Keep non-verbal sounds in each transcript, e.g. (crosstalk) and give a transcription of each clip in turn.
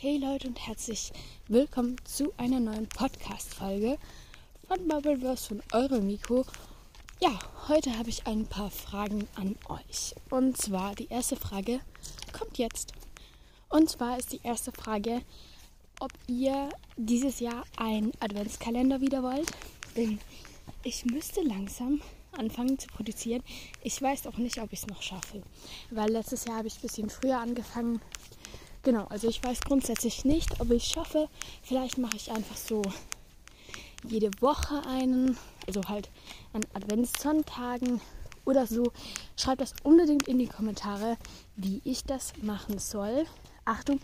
hey Leute und herzlich willkommen zu einer neuen Podcast-Folge von Bubbleverse von Euromiko. Ja, heute habe ich ein paar Fragen an euch. Und zwar die erste Frage kommt jetzt. Und zwar ist die erste Frage, ob ihr dieses Jahr einen Adventskalender wieder wollt. Denn ich müsste langsam anfangen zu produzieren. Ich weiß auch nicht, ob ich es noch schaffe. Weil letztes Jahr habe ich ein bisschen früher angefangen Genau, also ich weiß grundsätzlich nicht, ob ich es schaffe. Vielleicht mache ich einfach so jede Woche einen, also halt an Adventssonntagen oder so. Schreibt das unbedingt in die Kommentare, wie ich das machen soll. Achtung,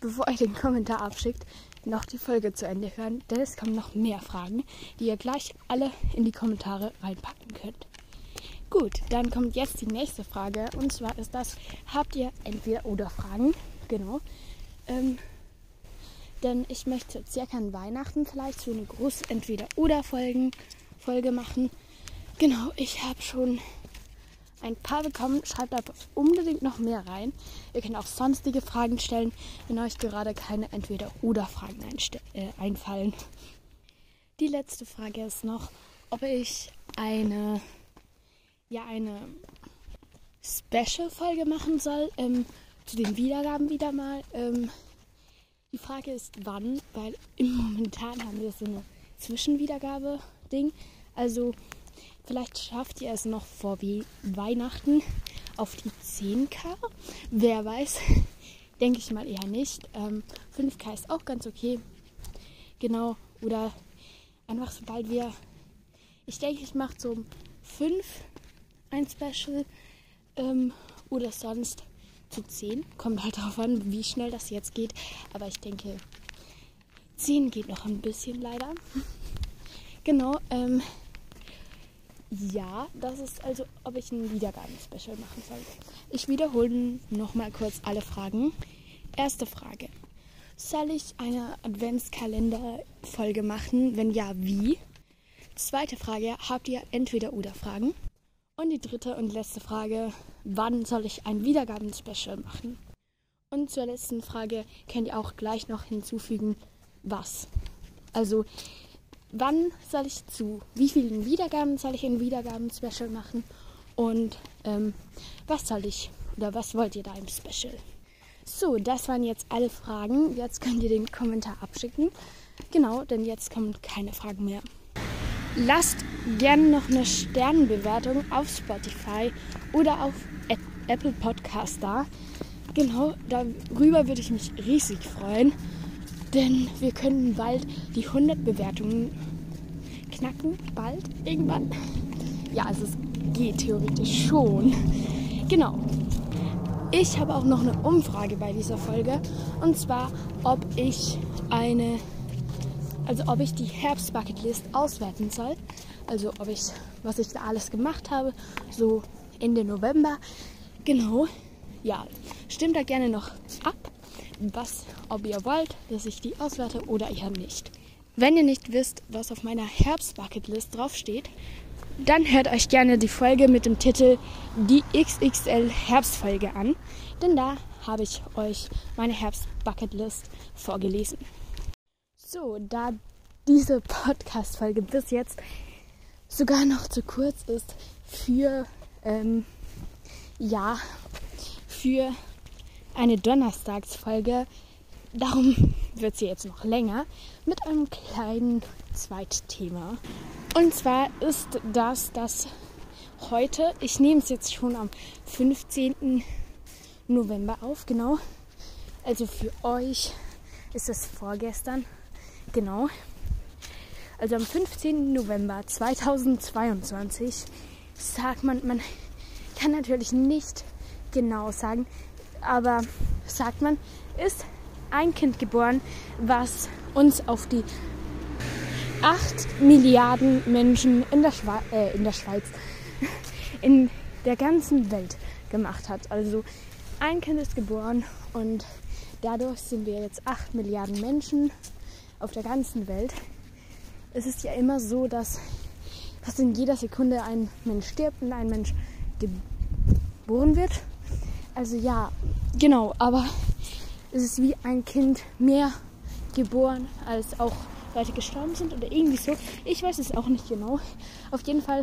bevor ihr den Kommentar abschickt, noch die Folge zu Ende hören, denn es kommen noch mehr Fragen, die ihr gleich alle in die Kommentare reinpacken könnt. Gut, dann kommt jetzt die nächste Frage und zwar ist das, habt ihr entweder oder Fragen? Genau. Ähm, denn ich möchte circa an Weihnachten vielleicht so eine große Entweder-Oder-Folge Folge machen. Genau, ich habe schon ein paar bekommen. Schreibt da unbedingt noch mehr rein. Ihr könnt auch sonstige Fragen stellen, wenn euch gerade keine Entweder-Oder-Fragen äh, einfallen. Die letzte Frage ist noch, ob ich eine, ja, eine Special-Folge machen soll. Ähm, zu den Wiedergaben wieder mal. Ähm, die Frage ist, wann, weil im (laughs) Momentan haben wir so eine Zwischenwiedergabe-Ding. Also vielleicht schafft ihr es noch vor wie Weihnachten auf die 10k. Wer weiß, (laughs) denke ich mal eher nicht. Ähm, 5k ist auch ganz okay. Genau, oder einfach sobald wir, ich denke, ich mache so 5 ein Special ähm, oder sonst zu 10. Kommt halt darauf an, wie schnell das jetzt geht. Aber ich denke, 10 geht noch ein bisschen leider. (laughs) genau. Ähm, ja, das ist also, ob ich ein Wiedergaben-Special machen soll. Ich wiederhole nochmal kurz alle Fragen. Erste Frage. Soll ich eine Adventskalender-Folge machen? Wenn ja, wie? Zweite Frage. Habt ihr entweder oder Fragen? Und die dritte und letzte Frage, wann soll ich ein Wiedergaben-Special machen? Und zur letzten Frage könnt ihr auch gleich noch hinzufügen, was. Also, wann soll ich zu wie vielen Wiedergaben soll ich ein Wiedergaben-Special machen? Und ähm, was soll ich oder was wollt ihr da im Special? So, das waren jetzt alle Fragen. Jetzt könnt ihr den Kommentar abschicken. Genau, denn jetzt kommen keine Fragen mehr. Lasst gerne noch eine Sternenbewertung auf Spotify oder auf Apple Podcast da. Genau, darüber würde ich mich riesig freuen, denn wir können bald die 100 Bewertungen knacken. Bald, irgendwann. Ja, also es geht theoretisch schon. Genau. Ich habe auch noch eine Umfrage bei dieser Folge und zwar, ob ich eine also ob ich die Herbst-Bucketlist auswerten soll. Also ob ich, was ich da alles gemacht habe, so Ende November. Genau. Ja, stimmt da gerne noch ab, was, ob ihr wollt, dass ich die auswerte oder eher nicht. Wenn ihr nicht wisst, was auf meiner Herbst-Bucketlist draufsteht, dann hört euch gerne die Folge mit dem Titel Die XXL Herbstfolge an, denn da habe ich euch meine Herbst-Bucketlist vorgelesen. So, da diese Podcast-Folge bis jetzt sogar noch zu kurz ist für, ähm, ja, für eine Donnerstagsfolge, darum wird sie jetzt noch länger mit einem kleinen Zweitthema. Und zwar ist das, dass heute, ich nehme es jetzt schon am 15. November auf, genau. Also für euch ist es vorgestern genau. Also am 15. November 2022 sagt man, man kann natürlich nicht genau sagen, aber sagt man, ist ein Kind geboren, was uns auf die 8 Milliarden Menschen in der, Schwe äh, in der Schweiz, (laughs) in der ganzen Welt gemacht hat. Also ein Kind ist geboren und dadurch sind wir jetzt 8 Milliarden Menschen auf der ganzen Welt. Es ist ja immer so, dass fast in jeder Sekunde ein Mensch stirbt und ein Mensch geboren wird. Also ja, genau, aber ist es wie ein Kind mehr geboren, als auch Leute gestorben sind oder irgendwie so. Ich weiß es auch nicht genau. Auf jeden Fall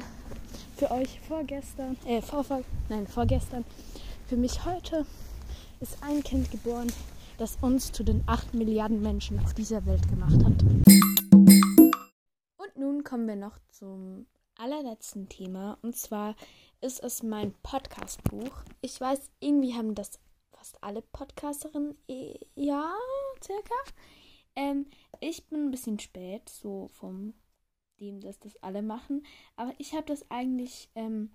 für euch vorgestern, äh, vor, nein, vorgestern, für mich heute ist ein Kind geboren, das uns zu den 8 Milliarden Menschen auf dieser Welt gemacht hat. Und nun kommen wir noch zum allerletzten Thema. Und zwar ist es mein Podcast-Buch. Ich weiß, irgendwie haben das fast alle Podcasterinnen, ja, circa. Ähm, ich bin ein bisschen spät, so vom dem, dass das alle machen. Aber ich habe das eigentlich ähm,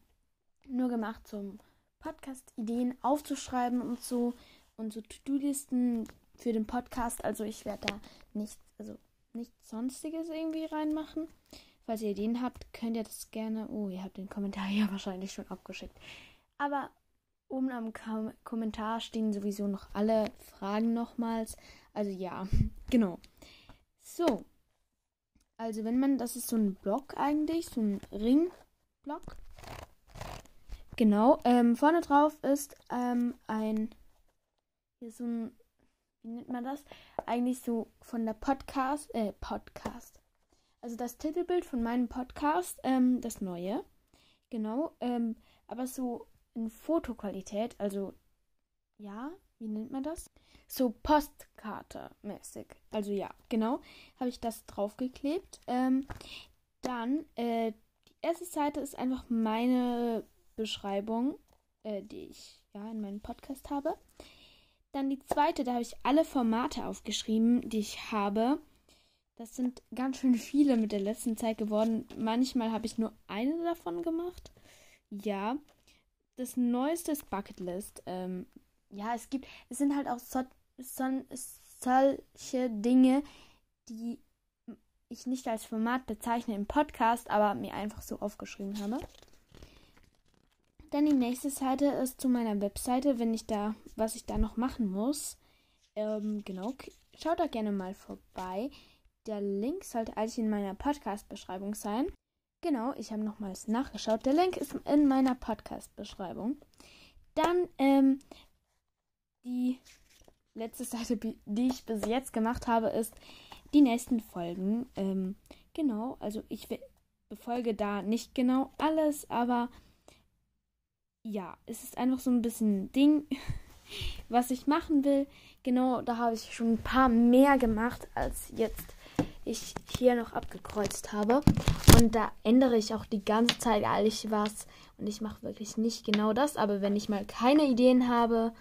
nur gemacht, zum Podcast-Ideen aufzuschreiben und so und so To-Do-Listen für den Podcast. Also ich werde da nichts, also nichts Sonstiges irgendwie reinmachen. Falls ihr Ideen habt, könnt ihr das gerne. Oh, ihr habt den Kommentar (laughs) ja wahrscheinlich schon abgeschickt. Aber oben am Kom Kommentar stehen sowieso noch alle Fragen nochmals. Also ja, (laughs) genau. So. Also wenn man, das ist so ein Block eigentlich, so ein Ringblock. Genau. Ähm, vorne drauf ist ähm, ein, hier so ein, wie nennt man das? Eigentlich so von der Podcast, äh, Podcast. Also das Titelbild von meinem Podcast, ähm, das neue. Genau. Ähm, aber so in Fotoqualität, also ja, wie nennt man das? So Postkarte mäßig. Also ja, genau, habe ich das draufgeklebt. Ähm, dann, äh, die erste Seite ist einfach meine Beschreibung, äh, die ich ja in meinem Podcast habe. Dann die zweite, da habe ich alle Formate aufgeschrieben, die ich habe. Das sind ganz schön viele mit der letzten Zeit geworden. Manchmal habe ich nur eine davon gemacht. Ja. Das neueste ist Bucketlist. Ähm, ja, es gibt, es sind halt auch so, so, solche Dinge, die ich nicht als Format bezeichne im Podcast, aber mir einfach so aufgeschrieben habe. Dann die nächste Seite ist zu meiner Webseite, wenn ich da, was ich da noch machen muss. Ähm, genau, schaut da gerne mal vorbei. Der Link sollte eigentlich in meiner Podcast-Beschreibung sein. Genau, ich habe nochmals nachgeschaut. Der Link ist in meiner Podcast-Beschreibung. Dann ähm, die letzte Seite, die ich bis jetzt gemacht habe, ist die nächsten Folgen. Ähm, genau, also ich befolge da nicht genau alles, aber ja, es ist einfach so ein bisschen Ding, (laughs) was ich machen will. Genau, da habe ich schon ein paar mehr gemacht als jetzt ich hier noch abgekreuzt habe. Und da ändere ich auch die ganze Zeit eigentlich was. Und ich mache wirklich nicht genau das. Aber wenn ich mal keine Ideen habe,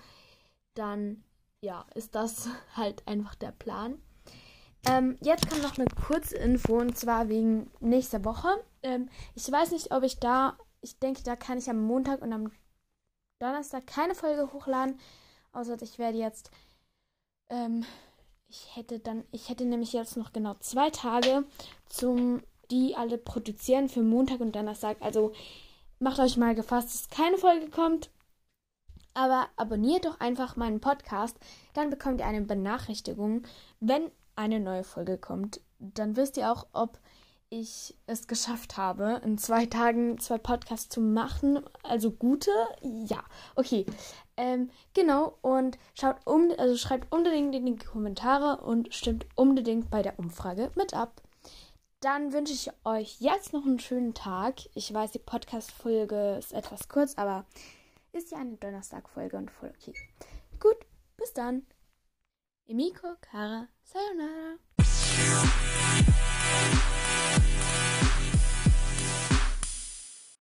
dann ja, ist das (laughs) halt einfach der Plan. Ähm, jetzt kommt noch eine kurze Info und zwar wegen nächster Woche. Ähm, ich weiß nicht, ob ich da, ich denke, da kann ich am Montag und am Donnerstag keine Folge hochladen. Außer ich werde jetzt ähm, ich hätte dann, ich hätte nämlich jetzt noch genau zwei Tage zum, die alle produzieren für Montag und Donnerstag. Also macht euch mal gefasst, dass keine Folge kommt. Aber abonniert doch einfach meinen Podcast, dann bekommt ihr eine Benachrichtigung, wenn eine neue Folge kommt. Dann wisst ihr auch, ob ich es geschafft habe, in zwei Tagen zwei Podcasts zu machen. Also gute, ja, okay. Ähm, genau, und schaut um, also schreibt unbedingt in die Kommentare und stimmt unbedingt bei der Umfrage mit ab. Dann wünsche ich euch jetzt noch einen schönen Tag. Ich weiß, die Podcast-Folge ist etwas kurz, aber ist ja eine Donnerstag-Folge und voll okay. Gut, bis dann. Emiko, Kara, Sayonara. Yeah.